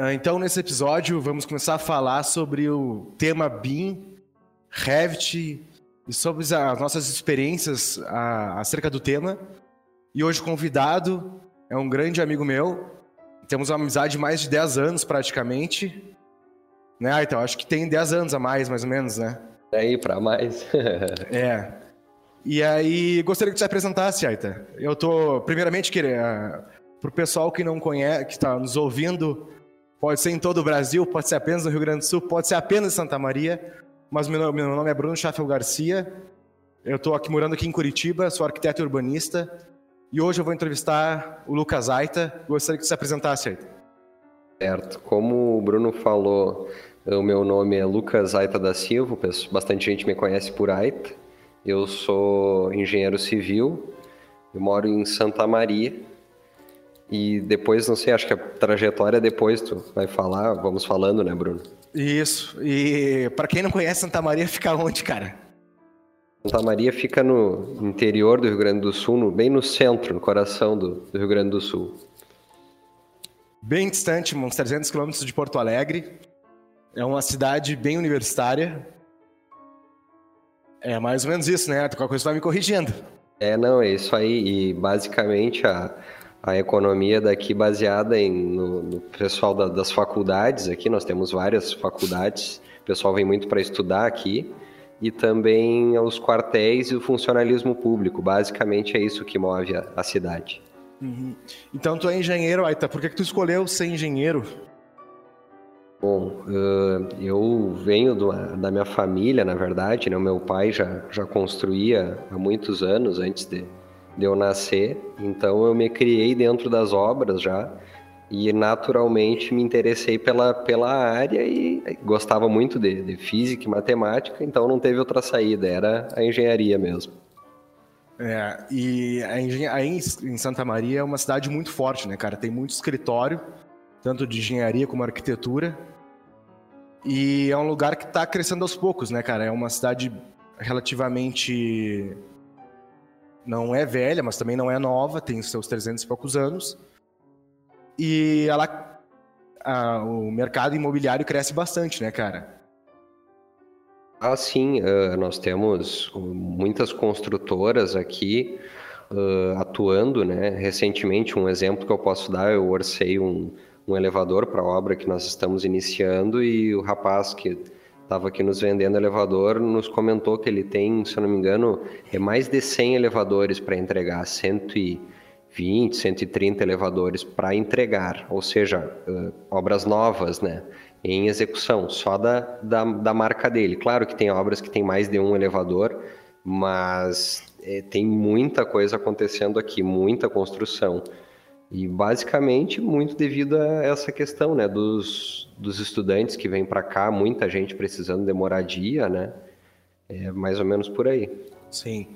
Ah, então, nesse episódio, vamos começar a falar sobre o tema BIM, Revit e sobre as nossas experiências acerca do tema. E hoje o convidado é um grande amigo meu. Temos uma amizade de mais de 10 anos, praticamente. Né, ah, então, acho que tem 10 anos a mais, mais ou menos, né? É aí, para mais. é. E aí, gostaria que você apresentasse, Aita. Eu tô, primeiramente, querer, uh, pro pessoal que não conhece, que está nos ouvindo, pode ser em todo o Brasil, pode ser apenas no Rio Grande do Sul, pode ser apenas em Santa Maria, mas meu, meu nome é Bruno Schaffel Garcia, eu estou aqui morando aqui em Curitiba, sou arquiteto e urbanista, e hoje eu vou entrevistar o Lucas Aita. Gostaria que você se apresentasse, Aita. Certo. Como o Bruno falou, o meu nome é Lucas Aita da Silva, bastante gente me conhece por Aita. Eu sou engenheiro civil, eu moro em Santa Maria. E depois, não sei, acho que a trajetória depois tu vai falar, vamos falando, né, Bruno? Isso. E para quem não conhece Santa Maria, fica onde, cara? Santa Maria fica no interior do Rio Grande do Sul, no, bem no centro, no coração do, do, Rio Grande do Sul. Bem distante, uns 300 quilômetros de Porto Alegre. É uma cidade bem universitária. É mais ou menos isso, né? Qualquer coisa vai me corrigindo. É, não, é isso aí. E basicamente a, a economia daqui baseada em, no, no pessoal da, das faculdades aqui. Nós temos várias faculdades. O pessoal vem muito para estudar aqui e também os quartéis e o funcionalismo público. Basicamente é isso que move a, a cidade. Uhum. Então tu é engenheiro, Aita. Por que, que tu escolheu ser engenheiro? Bom, eu venho da minha família, na verdade. Né? O meu pai já, já construía há muitos anos antes de, de eu nascer. Então eu me criei dentro das obras já e naturalmente me interessei pela, pela área e gostava muito de, de física e matemática, então não teve outra saída, era a engenharia mesmo. É, e aí em Santa Maria é uma cidade muito forte, né, cara? Tem muito escritório, tanto de engenharia como arquitetura. E é um lugar que está crescendo aos poucos, né, cara? É uma cidade relativamente. Não é velha, mas também não é nova, tem seus 300 e poucos anos. E ela, a, o mercado imobiliário cresce bastante, né, cara? Ah, sim. Uh, nós temos muitas construtoras aqui uh, atuando, né? Recentemente, um exemplo que eu posso dar, eu orcei um, um elevador para a obra que nós estamos iniciando e o rapaz que estava aqui nos vendendo elevador nos comentou que ele tem, se eu não me engano, é mais de 100 elevadores para entregar, 100 e 120, 130 elevadores para entregar, ou seja, uh, obras novas, né? Em execução, só da, da, da, marca dele. Claro que tem obras que tem mais de um elevador, mas é, tem muita coisa acontecendo aqui, muita construção. E basicamente muito devido a essa questão, né, dos, dos estudantes que vêm para cá, muita gente precisando de moradia, né? É mais ou menos por aí. Sim.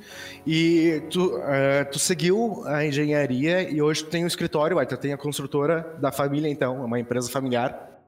E tu, uh, tu seguiu a engenharia e hoje tu tem um escritório, tu tem a construtora da família, então, uma empresa familiar.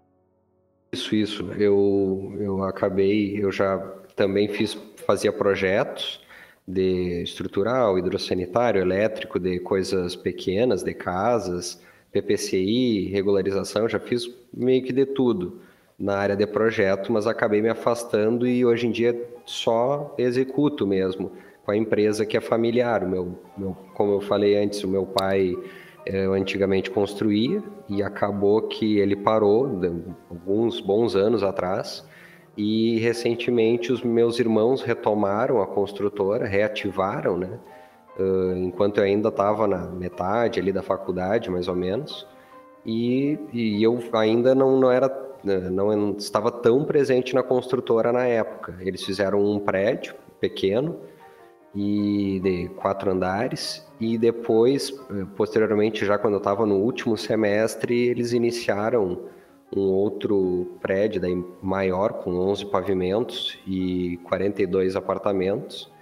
Isso, isso. Eu, eu acabei, eu já também fiz, fazia projetos de estrutural, hidrossanitário, elétrico, de coisas pequenas, de casas, PPCI, regularização, já fiz meio que de tudo na área de projeto, mas acabei me afastando e hoje em dia só executo mesmo com a empresa que é familiar. Meu, meu, como eu falei antes, o meu pai eu antigamente construía e acabou que ele parou alguns bons anos atrás e recentemente os meus irmãos retomaram a construtora, reativaram, né? Uh, enquanto eu ainda estava na metade ali da faculdade, mais ou menos, e, e eu ainda não, não era né, não estava tão presente na construtora na época. Eles fizeram um prédio pequeno e de quatro andares e depois, eh, posteriormente, já quando eu estava no último semestre, eles iniciaram um outro prédio daí maior com 11 pavimentos e 42 apartamentos.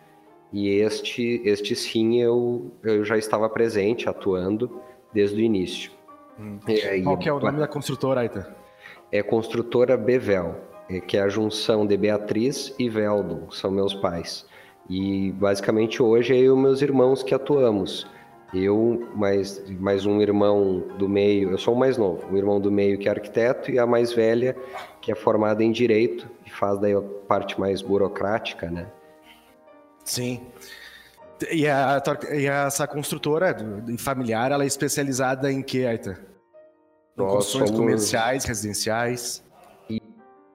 E este, este sim eu, eu já estava presente, atuando desde o início. Hum. Aí, Qual que é o nome da construtora, Aita? é construtora Bevel, é, que é a junção de Beatriz e Veldo, são meus pais. E basicamente hoje é eu e meus irmãos que atuamos. Eu, mais, mais um irmão do meio, eu sou o mais novo, o irmão do meio que é arquiteto e a mais velha que é formada em direito e faz daí a parte mais burocrática, né? Sim. E, a, e essa construtora familiar, ela é especializada em que, Aita? Em construções somos... comerciais, residenciais?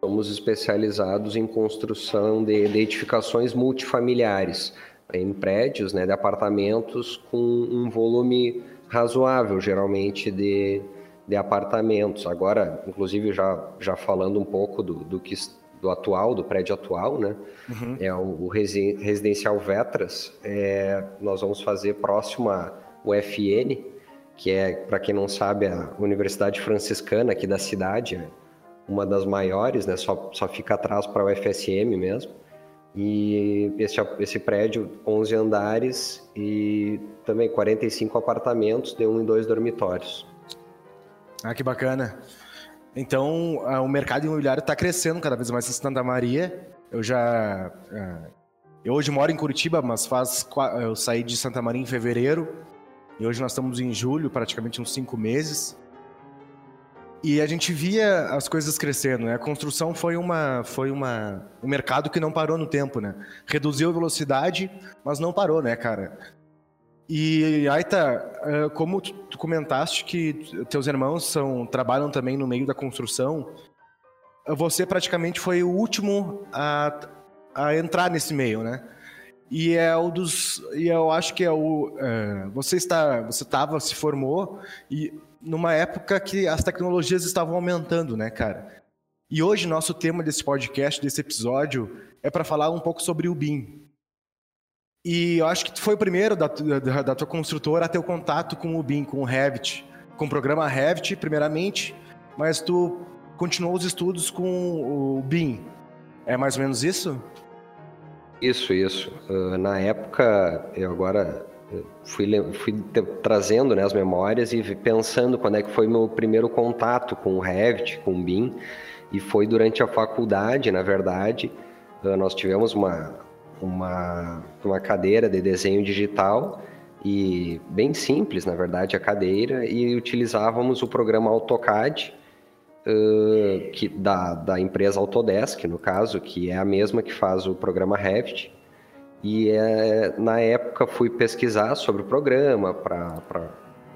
Somos especializados em construção de, de edificações multifamiliares, em prédios, né, de apartamentos com um volume razoável, geralmente de, de apartamentos. Agora, inclusive, já, já falando um pouco do, do que do atual, do prédio atual, né? Uhum. É o, o, residencial Vetras. É, nós vamos fazer próximo à UFN, que é, para quem não sabe, a Universidade Franciscana aqui da cidade, né? uma das maiores, né? Só, só fica atrás para o FSM mesmo. E esse, esse prédio, 11 andares e também 45 apartamentos de um e dois dormitórios. Ah, que bacana. Então, o mercado imobiliário está crescendo cada vez mais em Santa Maria. Eu já. Eu hoje moro em Curitiba, mas faz. Eu saí de Santa Maria em fevereiro. E hoje nós estamos em julho, praticamente uns cinco meses. E a gente via as coisas crescendo, né? A construção foi uma foi uma um mercado que não parou no tempo, né? Reduziu a velocidade, mas não parou, né, cara? E Aita, eh, como tu comentaste que teus irmãos são trabalham também no meio da construção, você praticamente foi o último a, a entrar nesse meio, né? E é o dos e eu acho que é o é, você está você estava se formou e numa época que as tecnologias estavam aumentando, né, cara? E hoje nosso tema desse podcast, desse episódio, é para falar um pouco sobre o BIM. E eu acho que tu foi o primeiro da, da, da, tua construtora a ter o contato com o BIM, com o Revit, com o programa Revit, primeiramente, mas tu continuou os estudos com o BIM. É mais ou menos isso? Isso, isso. Uh, na época, eu agora fui, fui trazendo né, as memórias e pensando quando é que foi meu primeiro contato com o Revit, com o BIM, e foi durante a faculdade, na verdade. Nós tivemos uma, uma, uma cadeira de desenho digital e bem simples, na verdade, a cadeira, e utilizávamos o programa AutoCAD, uh, que, da, da empresa Autodesk, no caso, que é a mesma que faz o programa Revit, e é, na época fui pesquisar sobre o programa, para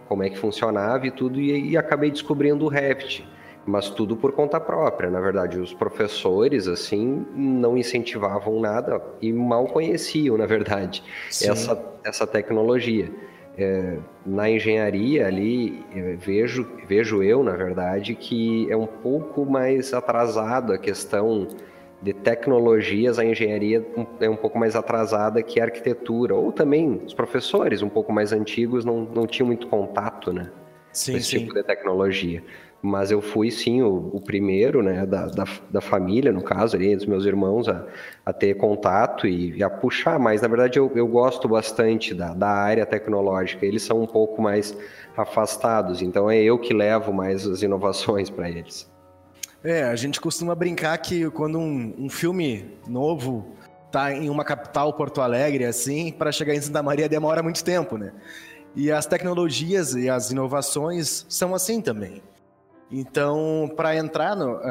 como é que funcionava e tudo, e, e, acabei descobrindo o Revit. Mas tudo por conta própria, na verdade. Os professores, assim, não incentivavam nada e mal conheciam, na verdade, essa, essa tecnologia. É, na engenharia ali, vejo, vejo eu, na verdade, que é um pouco mais atrasado a questão de tecnologias, a engenharia é um pouco mais atrasada que a arquitetura, ou também os professores um pouco mais antigos não, não tinham muito contato, né? Sim, com esse sim. tipo de tecnologia. Mas eu fui, sim, o, o primeiro, né, da, da, da, família, no caso, ali, dos meus irmãos, a, a ter contato e, e, a puxar. Mas, na verdade, eu, eu gosto bastante da, da área tecnológica. Eles são um pouco mais afastados, então é eu que levo mais as inovações para eles. É, a gente costuma brincar que quando um, um filme novo tá em uma capital, Porto Alegre, assim, para chegar em Santa Maria demora muito tempo, né? E as tecnologias e as inovações são assim também. Então, para entrar no, uh,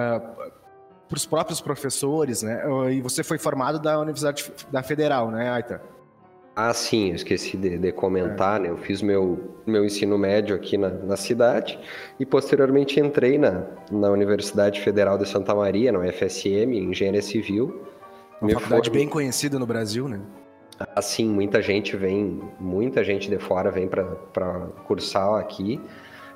para os próprios professores, né? E você foi formado da Universidade da Federal, né, Aita? Ah, sim, eu esqueci de, de comentar, é. né? Eu fiz meu, meu ensino médio aqui na, na cidade e posteriormente entrei na, na Universidade Federal de Santa Maria, na UFSM, Engenharia Civil. Uma faculdade bem conhecida no Brasil, né? Ah, sim, muita gente vem, muita gente de fora vem para cursar aqui.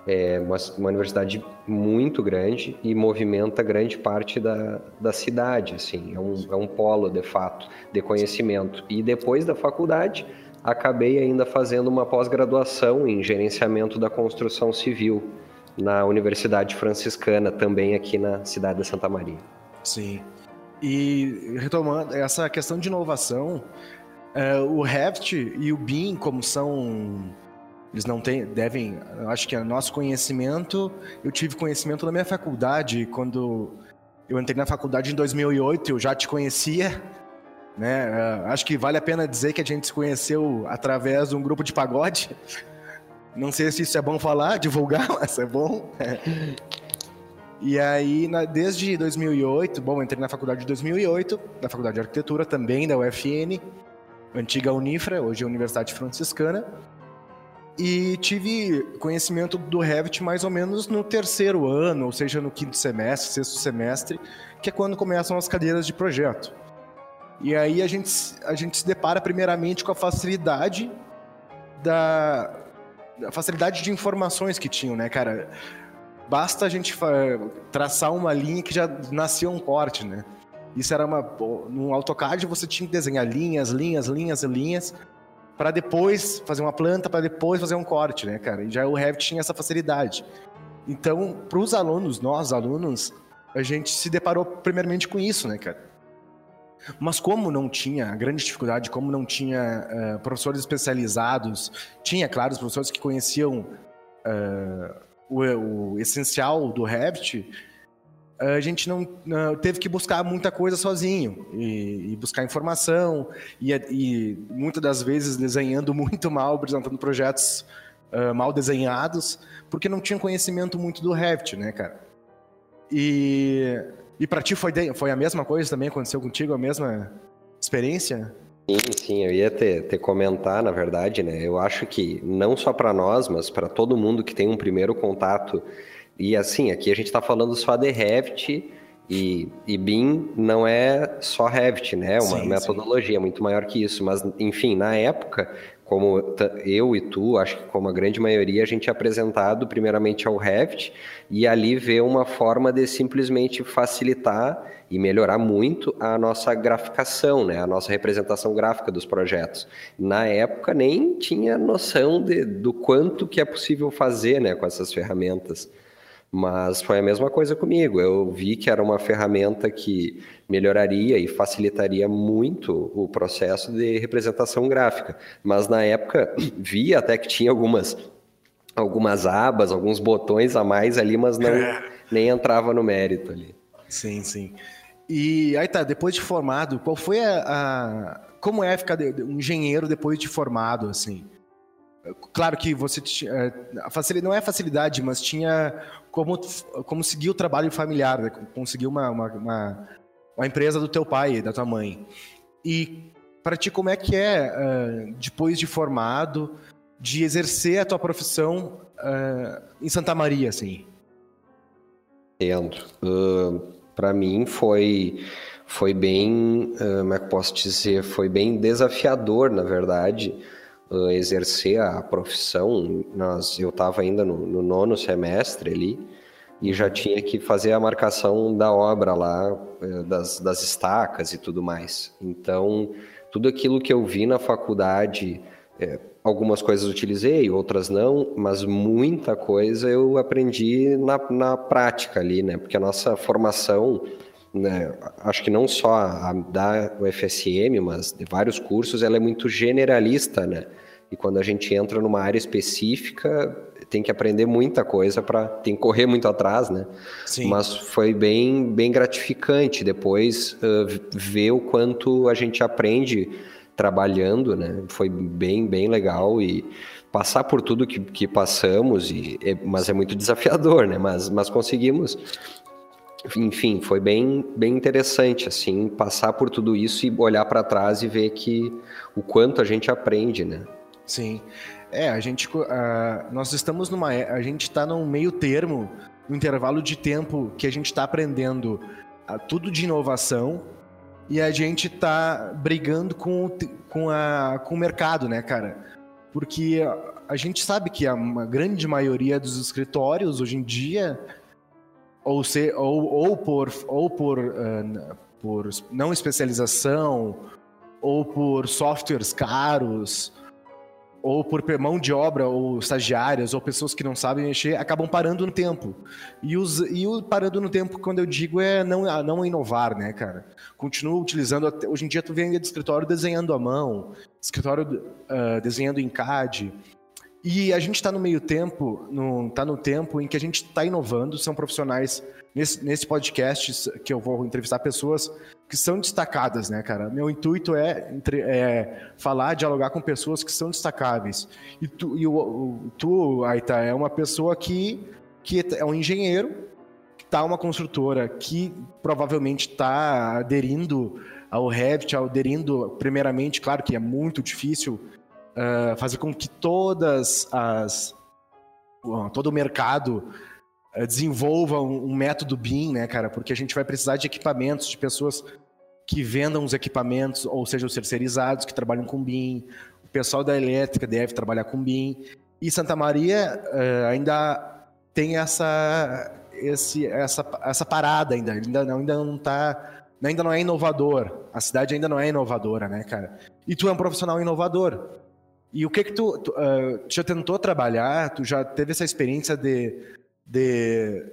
É uma, uma, universidade muito grande e movimenta grande parte da, da cidade, assim, é um, é um polo, de fato, de conhecimento. E depois da faculdade, acabei ainda fazendo uma pós-graduação em gerenciamento da construção civil na Universidade Franciscana, também aqui na cidade de Santa Maria. Sim. E retomando essa questão de inovação, é, o Revit e o BIM, como são eles não têm, devem, acho que é nosso conhecimento, eu tive conhecimento na minha faculdade, quando eu entrei na faculdade em 2008, eu já te conhecia, né? É, acho que vale a pena dizer que a gente se conheceu através de um grupo de pagode, Não sei se isso é bom falar, divulgar, mas é bom. E aí, na, desde 2008, bom, entrei na faculdade de 2008, na faculdade de arquitetura também da UFN, antiga Unifra, hoje é Universidade Franciscana. E tive conhecimento do Revit mais ou menos no terceiro ano, ou seja, no quinto semestre, sexto semestre, que é quando começam as cadeiras de projeto. E aí a gente, a gente se depara primeiramente com a facilidade da, da facilidade de informações que tinham, né, cara? Basta a gente traçar uma linha que já nasceu um corte, né? Isso era uma. No AutoCAD você tinha que desenhar linhas, linhas, linhas, linhas, para depois fazer uma planta, para depois fazer um corte, né, cara? E já o Revit tinha essa facilidade. Então, para os alunos, nós alunos, a gente se deparou primeiramente com isso, né, cara? Mas como não tinha, a grande dificuldade, como não tinha uh, professores especializados, tinha, claro, os professores que conheciam uh, o, o, essencial do Revit, a gente não, teve que buscar muita coisa sozinho e, e buscar informação e, e, muitas das vezes desenhando muito mal, apresentando projetos uh, mal desenhados, porque não tinha conhecimento muito do Revit, né, cara? E e para ti foi, foi a mesma coisa também? Aconteceu contigo a mesma experiência? Sim, sim, eu ia ter, ter comentar, na verdade, né? Eu acho que não só para nós, mas para todo mundo que tem um primeiro contato. E assim, aqui a gente está falando só de Revit e, e BIM não é só Revit, né? É uma sim, metodologia sim. muito maior que isso. Mas, enfim, na época, como eu e tu, acho que como a grande maioria, a gente é apresentado primeiramente ao Revit e ali vê uma forma de simplesmente facilitar e melhorar muito a nossa graficação, né? a nossa representação gráfica dos projetos. Na época nem tinha noção de, do quanto que é possível fazer né, com essas ferramentas. Mas foi a mesma coisa comigo. Eu vi que era uma ferramenta que melhoraria e facilitaria muito o processo de representação gráfica. Mas na época vi até que tinha algumas algumas abas, alguns botões a mais ali, mas não nem entrava no mérito ali. Sim, sim. E aí tá, depois de formado, qual foi a, a como é ficar de, um engenheiro depois de formado assim? Claro que você tinha, facilidade, não é facilidade, mas tinha como, como seguir o trabalho familiar, né? conseguir uma, uma, uma, uma, empresa do teu pai, da tua mãe. E para ti, como é que é, uh, depois de formado, de exercer a tua profissão uh, em Santa Maria, assim? Entendo. Uh, para mim foi foi bem, como é que posso dizer, foi bem desafiador, na verdade, uh, exercer a profissão, nós, eu estava ainda no, no, nono semestre ali e já tinha que fazer a marcação da obra lá, uh, das, das estacas e tudo mais. Então, tudo aquilo que eu vi na faculdade, é, algumas coisas utilizei, outras não, mas muita coisa eu aprendi na, na prática ali, né? Porque a nossa formação né, acho que não só a da UFSM, mas de vários cursos, ela é muito generalista, né? E quando a gente entra numa área específica, tem que aprender muita coisa para tem que correr muito atrás, né? Sim. Mas foi bem bem gratificante depois uh, ver o quanto a gente aprende trabalhando, né? Foi bem bem legal e passar por tudo que, que passamos e é, mas é muito desafiador, né? Mas mas conseguimos enfim, foi bem, bem interessante, assim, passar por tudo isso e olhar para trás e ver que o quanto a gente aprende, né? Sim. É, a gente, uh, nós estamos numa, a gente está num meio termo, um intervalo de tempo que a gente está aprendendo uh, tudo de inovação e a gente está brigando com, com, a, com o mercado, né, cara? Porque a, a gente sabe que a grande maioria dos escritórios hoje em dia ou, ser, ou, ou por, ou por, uh, por não especialização, ou por softwares caros, ou por mão de obra, ou estagiárias, ou pessoas que não sabem mexer, acabam parando no tempo. E, os, e o parando no tempo, quando eu digo, é não, não inovar, né, cara? Continua utilizando. Hoje em dia, tu vem de escritório desenhando à mão, escritório uh, desenhando em CAD. E a gente está no meio tempo, está no tempo em que a gente está inovando, são profissionais nesse, nesse podcast que eu vou entrevistar pessoas que são destacadas, né, cara? Meu intuito é, entre, é falar, dialogar com pessoas que são destacáveis. E tu, e o, o, tu Aita, é uma pessoa que, que é um engenheiro, que está uma construtora que provavelmente está aderindo ao Revit, aderindo, primeiramente, claro que é muito difícil uh, fazer com que todas as uh, todo o mercado desenvolva um, um, método BIM, né, cara? Porque a gente vai precisar de equipamentos, de pessoas que vendam os equipamentos, ou sejam terceirizados, que trabalham com BIM. O pessoal da elétrica deve trabalhar com BIM. E Santa Maria ainda tem essa, esse, essa, essa parada ainda, ainda não, ainda não tá, ainda não é inovador. A cidade ainda não é inovadora, né, cara? E tu é um profissional inovador. E o que que tu, tu, uh, já tentou trabalhar? Tu já teve essa experiência de, de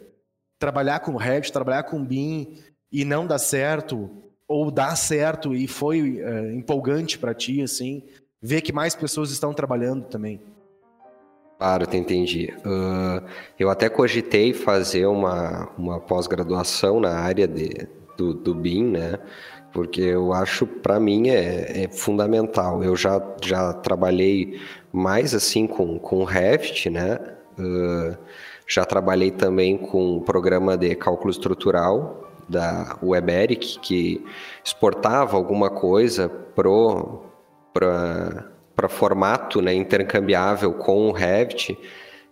trabalhar com Revit, trabalhar com BIM e não dar certo? Ou dar certo e foi uh, empolgante para ti, assim? Ver que mais pessoas estão trabalhando também. Claro, te entendi. Uh, eu até cogitei fazer uma, uma pós-graduação na área de, do, do BIM, né? porque eu acho para mim é, é, fundamental. Eu já, já trabalhei mais assim com, com Revit, né? Uh, já trabalhei também com um programa de cálculo estrutural da WebEric, que exportava alguma coisa para formato né, intercambiável com o Revit.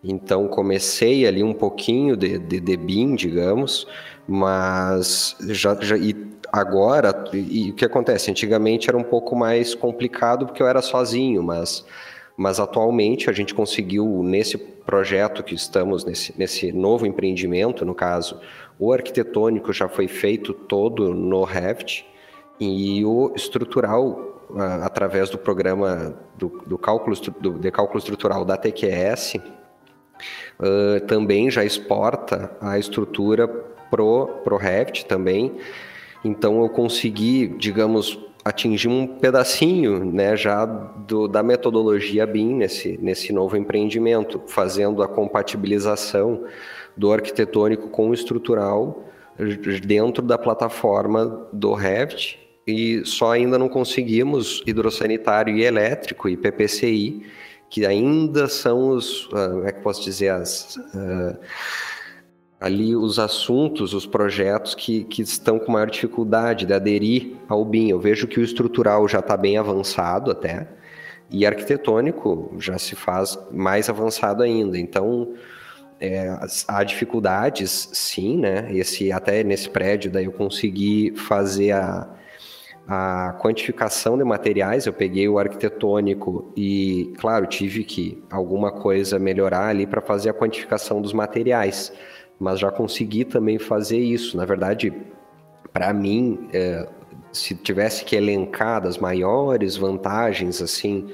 Então comecei ali um pouquinho de, de, de BIM, digamos, mas já, já e agora, e o que acontece? Antigamente era um pouco mais complicado porque eu era sozinho, mas, mas atualmente a gente conseguiu, nesse projeto que estamos, nesse, nesse novo empreendimento, no caso, o arquitetônico já foi feito todo no Revit e o estrutural, através do programa do, do cálculo, do, de cálculo estrutural da TQS, uh, também já exporta a estrutura pro, pro Revit também, então eu consegui, digamos, atingir um pedacinho, né, já do, da metodologia BIM nesse, nesse novo empreendimento, fazendo a compatibilização do arquitetônico com o estrutural dentro da plataforma do Revit e só ainda não conseguimos hidrossanitário e elétrico e PPCI, que ainda são os, uh, como é que posso dizer, as... Uh, ali os assuntos, os projetos que, que estão com maior dificuldade de aderir ao BIM. Eu vejo que o estrutural já está bem avançado até, e arquitetônico já se faz mais avançado ainda. Então, é, há dificuldades, sim, né? Esse, até nesse prédio, daí eu consegui fazer a, a quantificação de materiais, eu peguei o arquitetônico e, claro, tive que alguma coisa melhorar ali para fazer a quantificação dos materiais mas já consegui também fazer isso. Na verdade, para mim, é, se tivesse que elencar das maiores vantagens assim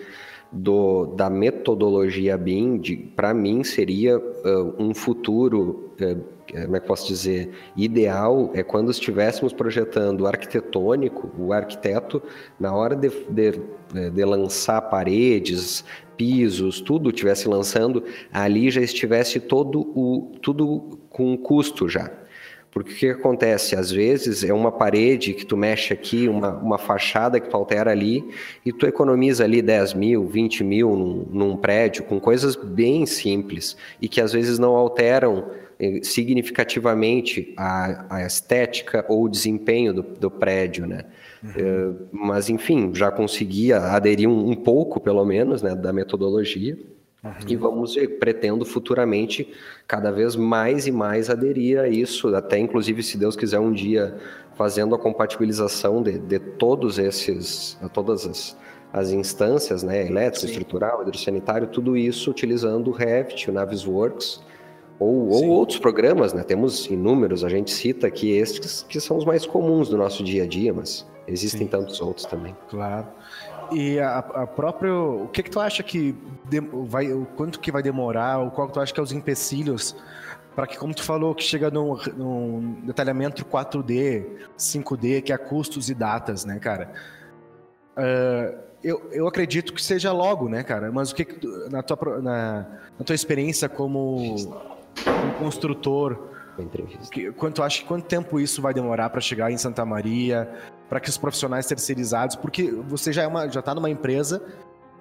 do, da metodologia BIM, para mim seria uh, um futuro, uh, como é que posso dizer, ideal é quando estivéssemos projetando arquitetônico, o arquiteto, na hora de, de, de lançar paredes, pisos, tudo estivesse lançando, ali já estivesse todo o tudo com custo já. Porque o que acontece? Às vezes é uma parede que tu mexe aqui, uma, uma fachada que tu altera ali, e tu economiza ali 10 mil, 20 mil num, num prédio, com coisas bem simples, e que às vezes não alteram significativamente a, a, estética ou o desempenho do, do prédio, né? Uhum. Uh, mas enfim, já conseguia aderir um, um pouco, pelo menos, né, da metodologia. Uhum. E vamos ver, pretendo futuramente cada vez mais e mais aderir a isso, até inclusive, se Deus quiser, um dia fazendo a compatibilização de, de todos esses, todas as, as instâncias, né, elétrico, Sim. estrutural, hidrossanitário, tudo isso utilizando o Revit, o Navisworks, ou, ou, outros programas, né? Temos inúmeros, a gente cita aqui estes que são os mais comuns do nosso dia a dia, mas existem Sim. tantos outros também. Claro. E a, a própria. O que, que tu acha que de, vai. O quanto que vai demorar, ou qual que tu acha que é os empecilhos para que, como tu falou, que chega num, num, detalhamento 4D, 5D, que é custos e datas, né, cara? Uh, eu, eu acredito que seja logo, né, cara? Mas o que, na tua, na, na tua experiência como, como construtor, que, quanto acha quanto tempo isso vai demorar para chegar em Santa Maria, para que os profissionais terceirizados, porque você já é uma, já está numa empresa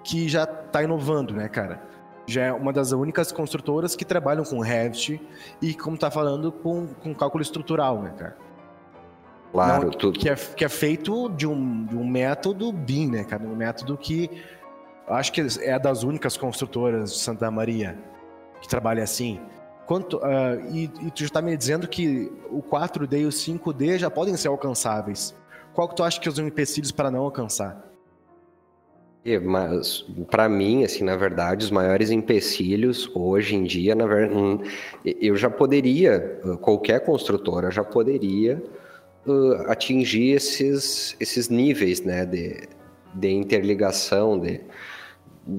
que já está inovando, né, cara? Já é uma das únicas construtoras que trabalham com Revit e, como tá falando, com, com cálculo estrutural, né, cara? Claro, Não, tudo. Que é, que é feito de um, de um método BIM, né, cara? Um método que acho que é das únicas construtoras de Santa Maria que trabalha assim. Quanto, uh, e, e, tu já está me dizendo que o 4D e o 5D já podem ser alcançáveis. Qual que tu acha que são os empecilhos para não alcançar? É, mas para mim, assim, na verdade, os maiores empecilhos hoje em dia, na verdade, hum, eu já poderia, qualquer construtora já poderia uh, atingir esses, esses níveis, né, de, de interligação, de,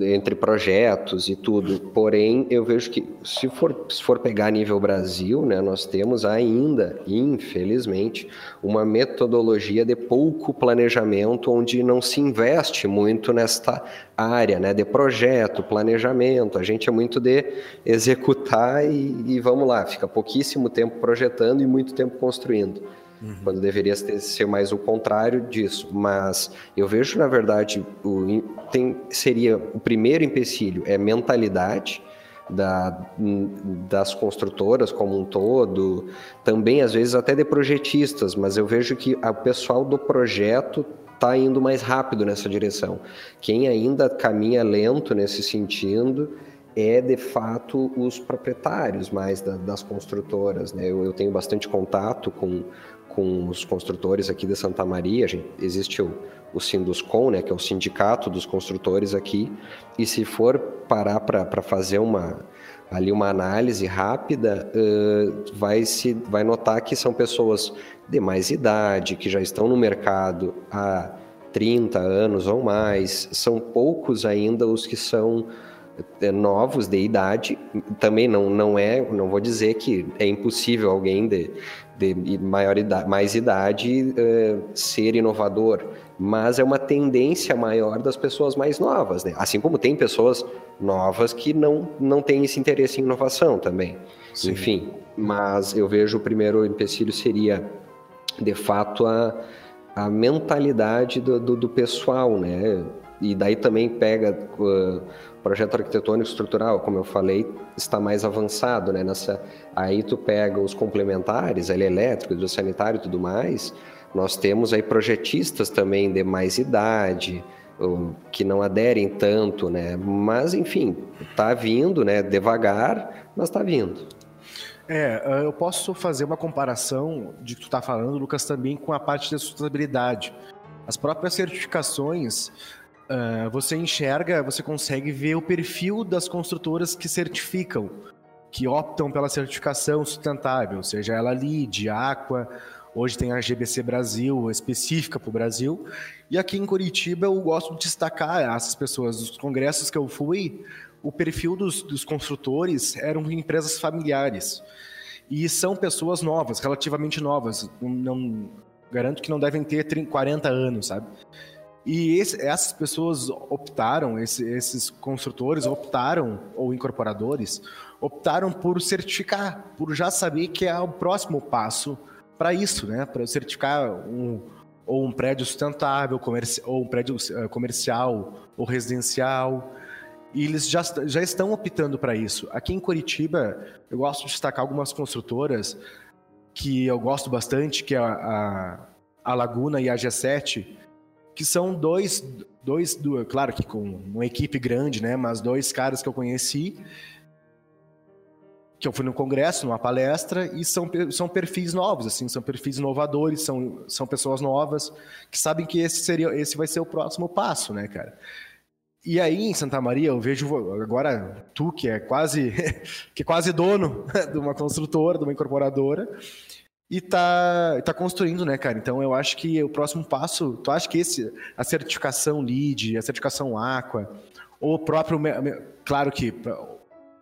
entre projetos e tudo. Porém, eu vejo que se for, se for pegar nível Brasil, né, nós temos ainda, infelizmente, uma metodologia de pouco planejamento, onde não se investe muito nesta área, né, de projeto, planejamento. A gente é muito de executar e, e vamos lá, fica pouquíssimo tempo projetando e muito tempo construindo. Uhum. Quando deveria ser mais o contrário disso. Mas eu vejo, na verdade, o, tem, seria o primeiro empecilho é mentalidade da, das construtoras como um todo, também às vezes até de projetistas, mas eu vejo que o pessoal do projeto está indo mais rápido nessa direção. Quem ainda caminha lento nesse sentido é de fato os proprietários mais da, das construtoras. Né? Eu, eu, tenho bastante contato com, com os construtores aqui de Santa Maria. Gente, existe o, o Sinduscom, né, que é o sindicato dos construtores aqui. E se for parar para fazer uma ali uma análise rápida, uh, vai se vai notar que são pessoas de mais idade, que já estão no mercado há 30 anos ou mais. São poucos ainda os que são eh, novos de idade. Também não, não é, não vou dizer que é impossível alguém de de maior idade, mais idade uh, ser inovador, mas é uma tendência maior das pessoas mais novas, né? Assim como tem pessoas novas que não, não têm esse interesse em inovação também. Sim. Enfim, mas eu vejo o primeiro empecilho seria, de fato, a, a mentalidade do, do, do pessoal, né? E daí também pega uh, projeto arquitetônico estrutural, como eu falei, está mais avançado, né? Nessa, aí tu pega os complementares, ele elétrico, hidrossanitário e tudo mais. Nós temos aí projetistas também de mais idade, que não aderem tanto, né? Mas enfim, está vindo, né? Devagar, mas está vindo. É, ah, eu posso fazer uma comparação de que tu está falando, Lucas, também com a parte da sustentabilidade. As próprias certificações Uh, você enxerga, você consegue ver o perfil das construtoras que certificam, que optam pela certificação sustentável, seja ela LEED, Aqua, hoje tem a GBC Brasil, específica para o Brasil. E aqui em Curitiba eu gosto de destacar essas pessoas. Dos congressos que eu fui, o perfil dos, dos construtores eram empresas familiares. E são pessoas novas, relativamente novas. Não, não garanto que não devem ter 30, 40 anos, sabe? E esse, essas pessoas optaram, esse, esses construtores optaram, ou incorporadores, optaram por certificar, por já saber que é o próximo passo para isso, né? Para certificar um, ou um prédio sustentável, comerci ou um prédio uh, comercial ou residencial. E eles já, já estão optando para isso. Aqui em Curitiba, eu gosto de destacar algumas construtoras que eu gosto bastante, que é a, a, a Laguna e a G7, que são dois, dois, claro que com uma equipe grande, né? Mas dois caras que eu conheci, que eu fui no congresso, numa palestra, e são, são perfis novos, assim, são perfis inovadores, são, são pessoas novas que sabem que esse seria, esse vai ser o próximo passo, né, cara? E aí em Santa Maria eu vejo agora tu que é quase que é quase dono de uma construtora, de uma incorporadora, e tá, tá construindo, né, cara? Então eu acho que o próximo passo, tu acha que esse, a certificação LEED, a certificação Aqua, o próprio, claro que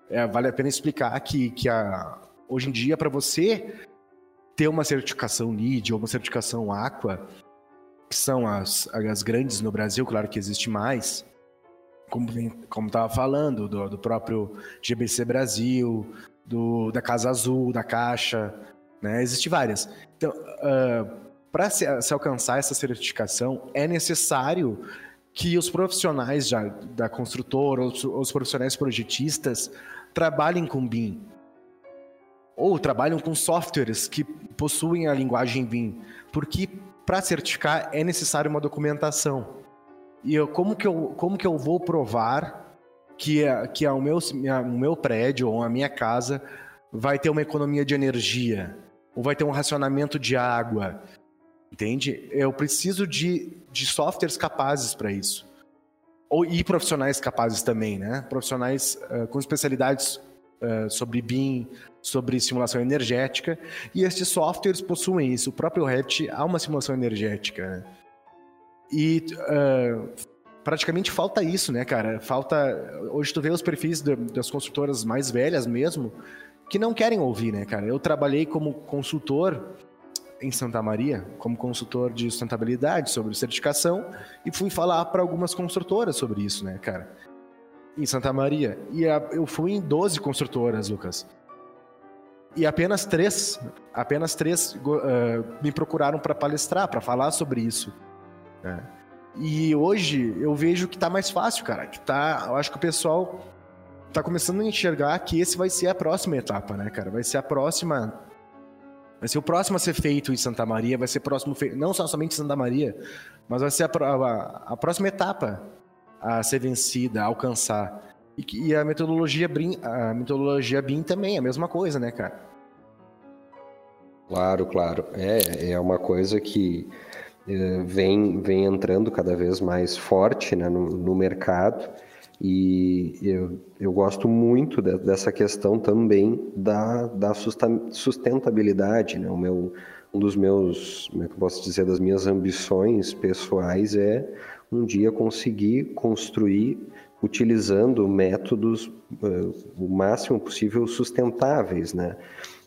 é, vale a pena explicar que, que a, hoje em dia para você ter uma certificação LEED ou uma certificação Aqua, que são as, as grandes no Brasil, claro que existe mais, como como estava falando, do, do, próprio GBC Brasil, do, da Casa Azul, da Caixa, né? Existem várias. Então, uh, para se, se, alcançar essa certificação, é necessário que os profissionais já, da construtora, os, os profissionais projetistas, trabalhem com BIM. Ou trabalham com softwares que possuem a linguagem BIM. Porque para certificar é necessário uma documentação. E eu, como, que eu, como que eu vou provar que, que o, meu, o meu prédio ou a minha casa vai ter uma economia de energia? Ou vai ter um racionamento de água? Entende? Eu preciso de, de softwares capazes para isso. Ou, e profissionais capazes também, né? Profissionais uh, com especialidades uh, sobre BIM, sobre simulação energética. E estes softwares possuem isso. O próprio Revit há uma simulação energética, né? E uh, praticamente falta isso, né, cara? Falta. Hoje tu vê os perfis de, das construtoras mais velhas mesmo que não querem ouvir, né, cara? Eu trabalhei como consultor em Santa Maria, como consultor de sustentabilidade sobre certificação e fui falar para algumas construtoras sobre isso, né, cara? Em Santa Maria. E eu fui em 12 construtoras, Lucas. E apenas três, apenas três uh, me procuraram para palestrar, para falar sobre isso. É. E hoje eu vejo que tá mais fácil, cara. Que tá. Eu acho que o pessoal tá começando a enxergar que esse vai ser a próxima etapa, né, cara? Vai ser a próxima. Vai ser o próximo a ser feito em Santa Maria, vai ser próximo, não só somente em Santa Maria, mas vai ser a, a, a próxima etapa a ser vencida, a alcançar. E, e a metodologia BIM, a metodologia BIM também é a mesma coisa, né, cara? Claro, claro. É, é uma coisa que eh, vem, vem entrando cada vez mais forte né, no, no mercado e eu, eu gosto muito de, dessa questão também da, da sustentabilidade. Né? O meu, um dos meus, como é que eu posso dizer, das minhas ambições pessoais é um dia conseguir construir utilizando métodos uh, o máximo possível sustentáveis, né?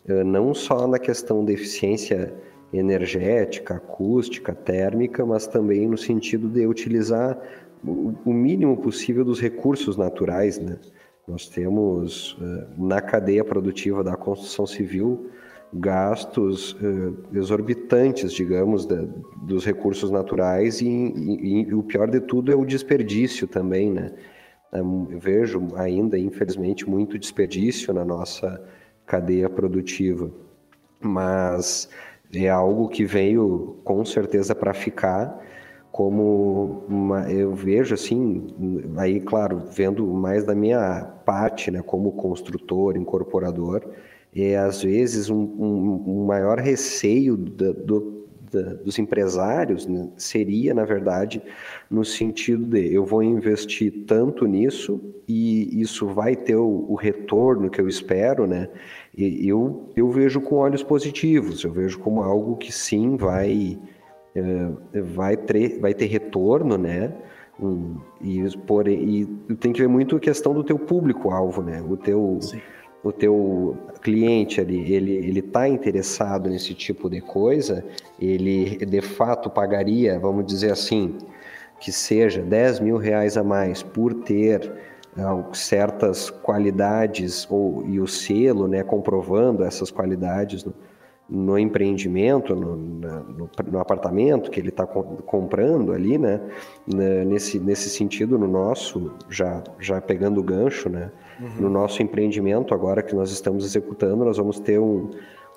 Uh, não só na questão da eficiência energética, acústica, térmica, mas também no sentido de utilizar o mínimo possível dos recursos naturais. Né? Nós temos eh, na cadeia produtiva da construção civil gastos eh, exorbitantes, digamos, dos recursos naturais e, e, e, o pior de tudo é o desperdício também, né? Eu vejo ainda, infelizmente, muito desperdício na nossa cadeia produtiva, mas é algo que veio com certeza para ficar como uma, eu vejo assim aí claro vendo mais da minha parte né como construtor incorporador é às vezes um, um, um maior receio do, do, dos empresários né, seria na verdade no sentido de eu vou investir tanto nisso e isso vai ter o, o retorno que eu espero né e eu, eu vejo com olhos positivos, eu vejo como algo que sim vai, vai, ter, vai ter retorno, né? Um, e, por, e tem que ver muito a questão do teu público-alvo, né? O teu, o teu cliente ali, ele ele está interessado nesse tipo de coisa, ele de fato pagaria, vamos dizer assim, que seja 10 mil reais a mais por ter certas qualidades ou, e o selo né, comprovando essas qualidades no, no empreendimento, no, no, no, apartamento que ele está comprando ali, né? Nesse, nesse sentido, no nosso, já, já pegando o gancho, né? Uhum. No nosso empreendimento, agora que nós estamos executando, nós vamos ter um,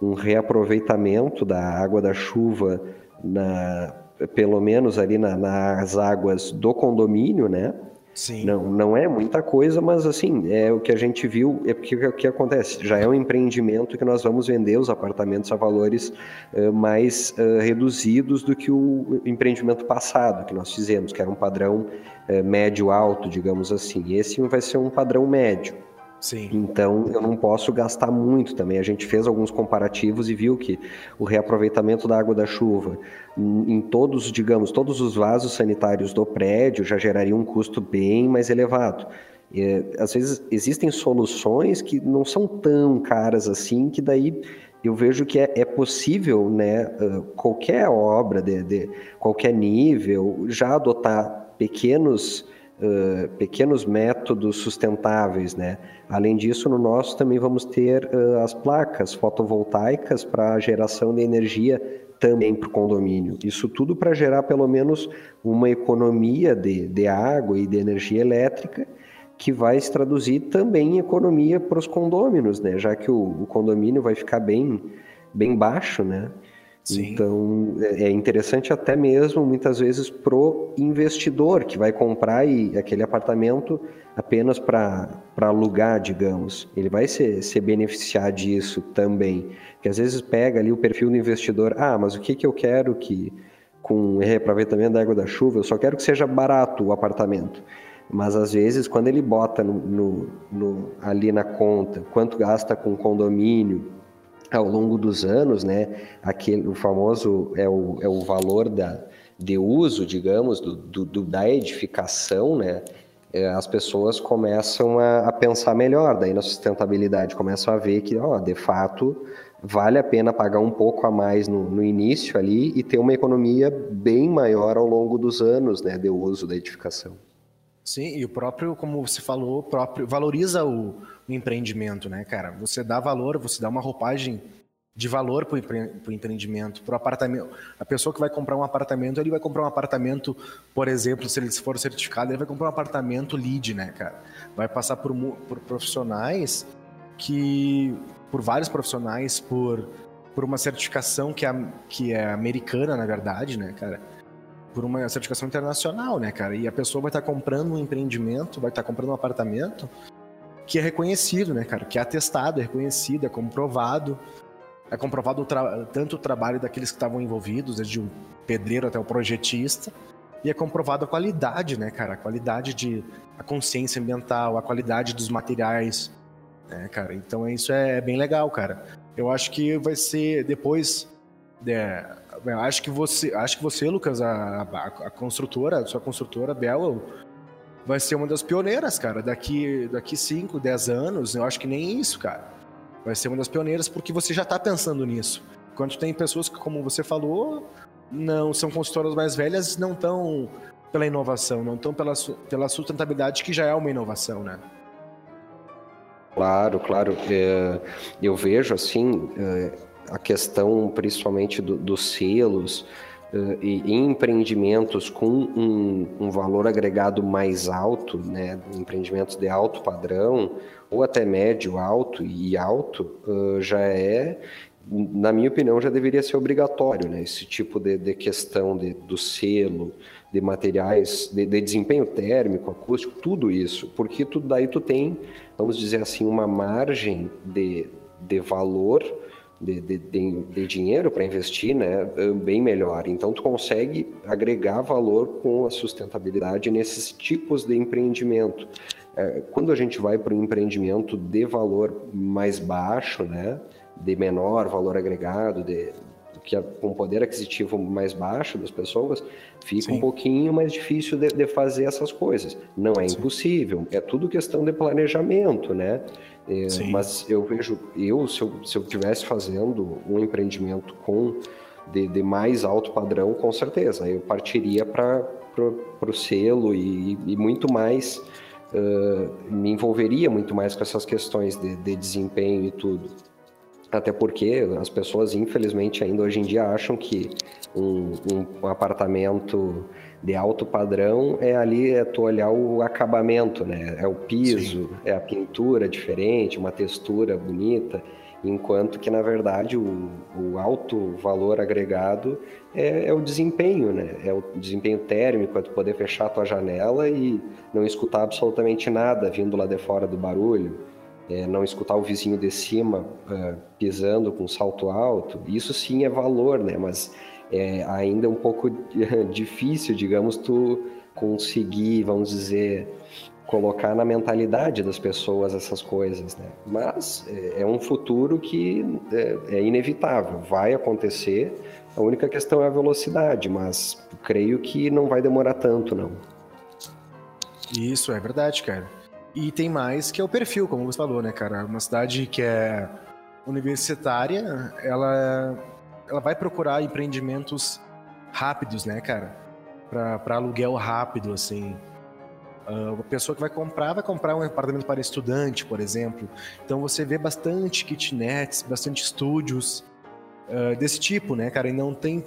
um reaproveitamento da água da chuva, na, pelo menos ali na, nas águas do condomínio, né? Sim. Não, não é muita coisa, mas assim, é o que a gente viu, é porque o que acontece? Já é um empreendimento que nós vamos vender os apartamentos a valores uh, mais uh, reduzidos do que o empreendimento passado que nós fizemos, que era um padrão uh, médio-alto, digamos assim. Esse vai ser um padrão médio. Sim. Então eu não posso gastar muito também. A gente fez alguns comparativos e viu que o reaproveitamento da água da chuva em todos, digamos, todos os vasos sanitários do prédio já geraria um custo bem mais elevado. E, às vezes existem soluções que não são tão caras assim, que daí eu vejo que é, é possível, né, qualquer obra de, de, qualquer nível, já adotar pequenos, pequenos métodos sustentáveis, né? Além disso, no nosso também vamos ter uh, as placas fotovoltaicas para geração de energia também para o condomínio. Isso tudo para gerar pelo menos uma economia de, de água e de energia elétrica que vai se traduzir também em economia para os condôminos, né? Já que o, o, condomínio vai ficar bem, bem baixo, né? Sim. Então é, é interessante até mesmo muitas vezes pro investidor que vai comprar e, aquele apartamento apenas para alugar, digamos. Ele vai se, se beneficiar disso também. Que às vezes pega ali o perfil do investidor, ah, mas o que, que eu quero que com reaproveitamento da água da chuva, eu só quero que seja barato o apartamento. Mas às vezes, quando ele bota no, no, no, ali na conta quanto gasta com condomínio ao longo dos anos, né? Aquele, o famoso é o, é o valor da, de uso, digamos, do, do da edificação, né? É, as pessoas começam a, a, pensar melhor daí na sustentabilidade, começam a ver que, ó, de fato, vale a pena pagar um pouco a mais no, no início ali e ter uma economia bem maior ao longo dos anos, né, de uso da edificação. Sim, e o próprio, como você falou, próprio valoriza o, o empreendimento, né, cara? Você dá valor, você dá uma roupagem de valor para o empre, empreendimento, para o apartamento. A pessoa que vai comprar um apartamento, ele vai comprar um apartamento, por exemplo, se ele for certificado, ele vai comprar um apartamento lead, né, cara? Vai passar por, por profissionais que, por vários profissionais, por, por uma certificação que é, que é americana, na verdade, né, cara? Por uma certificação internacional, né, cara? E a pessoa vai estar tá comprando um empreendimento, vai estar tá comprando um apartamento que é reconhecido, né, cara? Que é atestado, é reconhecido, é comprovado. É comprovado o tanto o trabalho daqueles que estavam envolvidos, desde o pedreiro até o projetista. E é comprovado a qualidade, né, cara? A qualidade de. a consciência ambiental, a qualidade dos materiais, né, cara? Então isso é bem legal, cara. Eu acho que vai ser depois. É, acho que você, acho que você, Lucas, a, a, a construtora, a sua construtora, Bela, vai ser uma das pioneiras, cara. Daqui, daqui 5, 10 anos, eu acho que nem isso, cara. Vai ser uma das pioneiras porque você já está pensando nisso. Enquanto tem pessoas que, como você falou, não são construtoras mais velhas, não estão pela inovação, não estão pela, pela sustentabilidade, que já é uma inovação, né? Claro, claro. É, eu vejo assim. É a questão principalmente do, dos selos uh, e empreendimentos com um, um, valor agregado mais alto, né, empreendimentos de alto padrão ou até médio, alto e alto, uh, já é, na minha opinião, já deveria ser obrigatório, né, esse tipo de, de questão de, do selo, de materiais, de, de, desempenho térmico, acústico, tudo isso, porque tudo daí tu tem, vamos dizer assim, uma margem de, de valor de, de, de, de dinheiro para investir, né, é bem melhor. Então, tu consegue agregar valor com a sustentabilidade nesses tipos de empreendimento. É, quando a gente vai para um empreendimento de valor mais baixo, né, de menor valor agregado, de, que é com poder aquisitivo mais baixo das pessoas, fica Sim. um pouquinho mais difícil de, de, fazer essas coisas. Não é Sim. impossível, é tudo questão de planejamento, né? É, mas eu vejo, eu se, eu se eu estivesse fazendo um empreendimento com de, de, mais alto padrão, com certeza, eu partiria para o selo e, e, muito mais, uh, me envolveria muito mais com essas questões de, de desempenho e tudo. Até porque as pessoas, infelizmente, ainda hoje em dia acham que um, um, arrendamento de alto padrão é ali é tu olhar o acabamento, né? É o piso, Sim. é a pintura diferente, uma textura bonita, enquanto que na verdade o, o alto valor agregado é, é, o desempenho, né? É o desempenho térmico, é tu poder fechar a tua janela e não escutar absolutamente nada vindo lá de fora do barulho. É, não escutar o vizinho de cima uh, pisando com salto alto, isso sim é valor, né? Mas é ainda um pouco difícil, digamos, tu conseguir, vamos dizer, colocar na mentalidade das pessoas essas coisas, né? Mas é, é um futuro que é, é, inevitável, vai acontecer. A única questão é a velocidade, mas creio que não vai demorar tanto, não. Isso é verdade, cara. E tem mais que é o perfil, como você falou, né, cara? Uma cidade que é universitária, ela, ela vai procurar empreendimentos rápidos, né, cara? Para aluguel rápido, assim. Uh, a pessoa que vai comprar, vai comprar um apartamento para estudante, por exemplo. Então você vê bastante kitnets, bastante estúdios uh, desse tipo, né, cara? E não tem.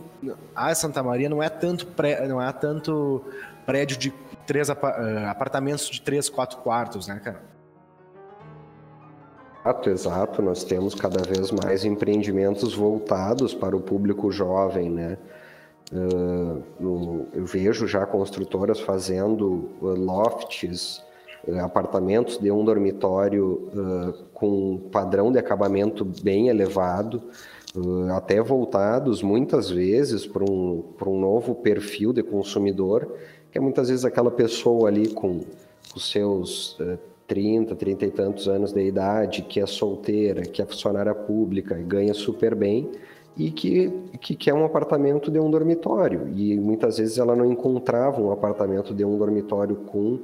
A Santa Maria não é tanto, pré, não é tanto prédio de três uh, apartamentos de três, quatro quartos, né, cara? Exato, exato. Nós temos cada vez mais empreendimentos voltados para o público jovem, né? No, eu vejo já construtoras fazendo uh, lofts, apartamentos de um dormitório com padrão de acabamento bem elevado, até voltados muitas vezes para um, um novo perfil de consumidor, que é muitas vezes aquela pessoa ali com os seus 30, 30 e tantos anos de idade, que é solteira, que é funcionária pública e ganha super bem e que, que quer um apartamento de um dormitório. E muitas vezes ela não encontrava um apartamento de um dormitório com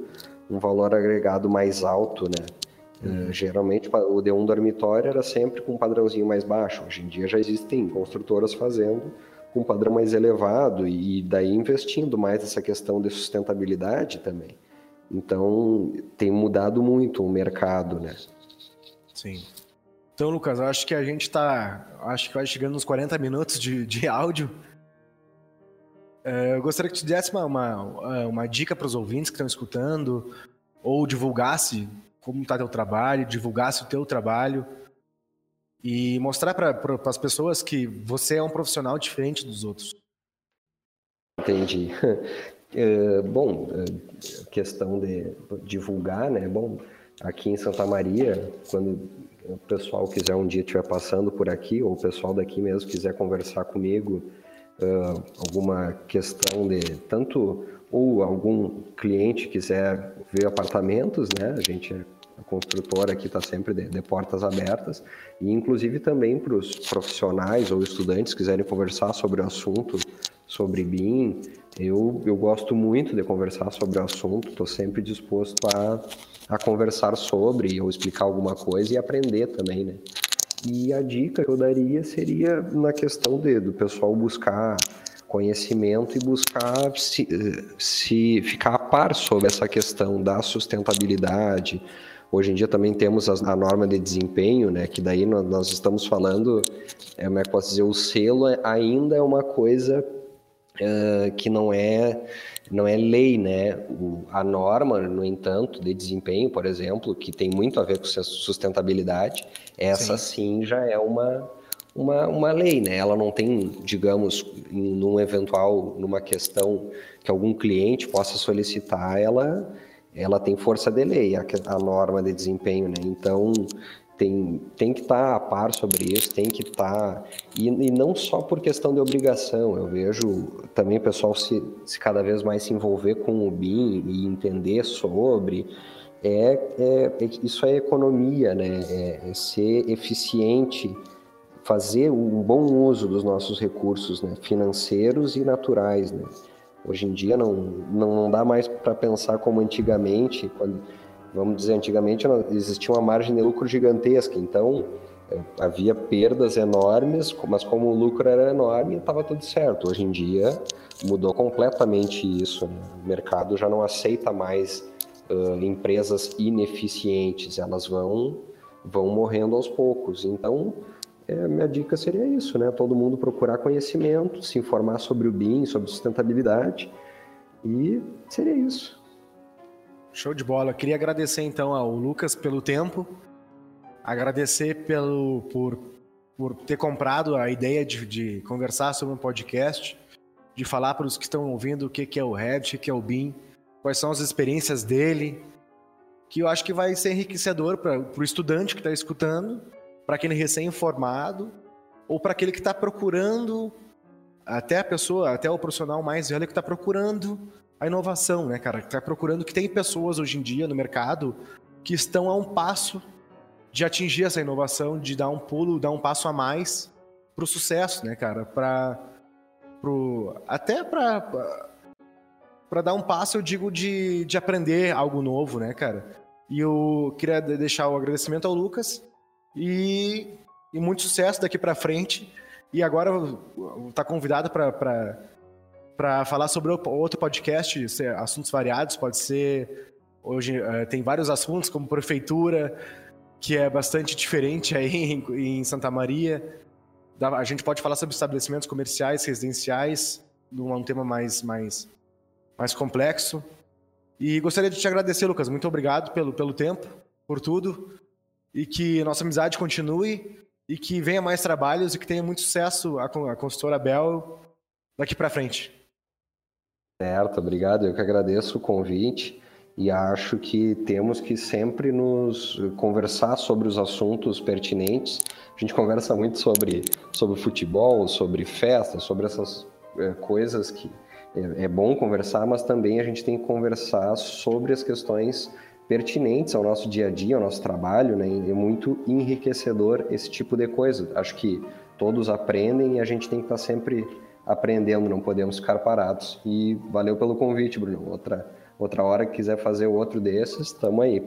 um valor agregado mais alto, né? Uh, geralmente o de um dormitório era sempre com um padrãozinho mais baixo. Hoje em dia já existem construtoras fazendo com um padrão mais elevado e daí investindo mais nessa questão de sustentabilidade também. Então tem mudado muito o mercado, né? Sim. Então, Lucas, acho que a gente está. Acho que vai chegando nos 40 minutos de, de áudio. É, eu gostaria que te desse uma, uma, uma dica para os ouvintes que estão escutando, ou divulgasse como está teu trabalho, divulgasse o teu trabalho e mostrar para as pessoas que você é um profissional diferente dos outros. Entendi. É, bom, é, questão de divulgar, né? Bom, aqui em Santa Maria, quando o pessoal quiser um dia estiver passando por aqui, ou o pessoal daqui mesmo quiser conversar comigo, uh, alguma questão de tanto ou algum cliente quiser ver apartamentos, né? A gente a construtora aqui está sempre de, de, portas abertas e inclusive também para os profissionais ou estudantes quiserem conversar sobre o assunto, sobre BIM, eu, eu gosto muito de conversar sobre o assunto, estou sempre disposto a a conversar sobre ou explicar alguma coisa e aprender também, né? E a dica que eu daria seria na questão de, do pessoal buscar conhecimento e buscar se, se ficar a par sobre essa questão da sustentabilidade. Hoje em dia também temos a, norma de desempenho, né? Que daí nós, estamos falando, é, como é que posso dizer, o selo ainda é uma coisa uh, que não é não é lei, né? O, a norma, no entanto, de desempenho, por exemplo, que tem muito a ver com sustentabilidade, essa sim, sim já é uma, uma, uma lei, né? Ela não tem, digamos, num eventual, numa questão que algum cliente possa solicitar, ela, ela tem força de lei, a, a norma de desempenho, né? Então, tem, tem que estar tá a par sobre isso, tem que estar. Tá, e, e, não só por questão de obrigação, eu vejo também o pessoal se, se cada vez mais se envolver com o BIM e entender sobre. É, é, é isso é economia, né? É, é, ser eficiente, fazer um bom uso dos nossos recursos né? financeiros e naturais. Né? Hoje em dia não, não, não dá mais para pensar como antigamente, quando vamos dizer, antigamente existia uma margem de lucro gigantesca, então é, havia perdas enormes, mas como o lucro era enorme, estava tudo certo. Hoje em dia mudou completamente isso. Né? O mercado já não aceita mais uh, empresas ineficientes, elas vão vão morrendo aos poucos. Então, é, minha dica seria isso, né? Todo mundo procurar conhecimento, se informar sobre o BIM, sobre sustentabilidade, e seria isso. Show de bola. Queria agradecer então ao Lucas pelo tempo, agradecer pelo, por, por ter comprado a ideia de, de conversar sobre um podcast, de falar para os que estão ouvindo o que, que é o Red, o que, é o BIM, quais são as experiências dele, que eu acho que vai ser enriquecedor para o estudante que está escutando, para aquele recém-formado, ou para aquele que está procurando, até a pessoa, até o profissional mais velho que está procurando a inovação, né, cara? Tá procurando que tem pessoas hoje em dia no mercado que estão a um passo de atingir essa inovação, de dar um pulo, dar um passo a mais pro sucesso, né, cara? Para pro até para para dar um passo, eu digo de, de aprender algo novo, né, cara? E eu queria deixar o agradecimento ao Lucas e e muito sucesso daqui para frente. E agora está convidado para falar sobre outro podcast, assuntos variados, pode ser. Hoje uh, tem vários assuntos, como prefeitura, que é bastante diferente aí em, em Santa Maria. A gente pode falar sobre estabelecimentos comerciais, residenciais, num tema mais, mais, mais complexo. E gostaria de te agradecer, Lucas. Muito obrigado pelo, pelo tempo, por tudo. E que nossa amizade continue e que venha mais trabalhos e que tenha muito sucesso a, consultora Bel daqui para frente. Certo, obrigado. Eu que agradeço o convite e acho que temos que sempre nos conversar sobre os assuntos pertinentes. A gente conversa muito sobre, sobre futebol, sobre festa, sobre essas é, coisas que é, é bom conversar, mas também a gente tem que conversar sobre as questões pertinentes ao nosso dia a dia, ao nosso trabalho, né? É muito enriquecedor esse tipo de coisa. Acho que todos aprendem e a gente tem que estar sempre aprendendo, não podemos ficar parados. E valeu pelo convite, Bruno. Outra, outra hora que quiser fazer outro desses, estamos aí.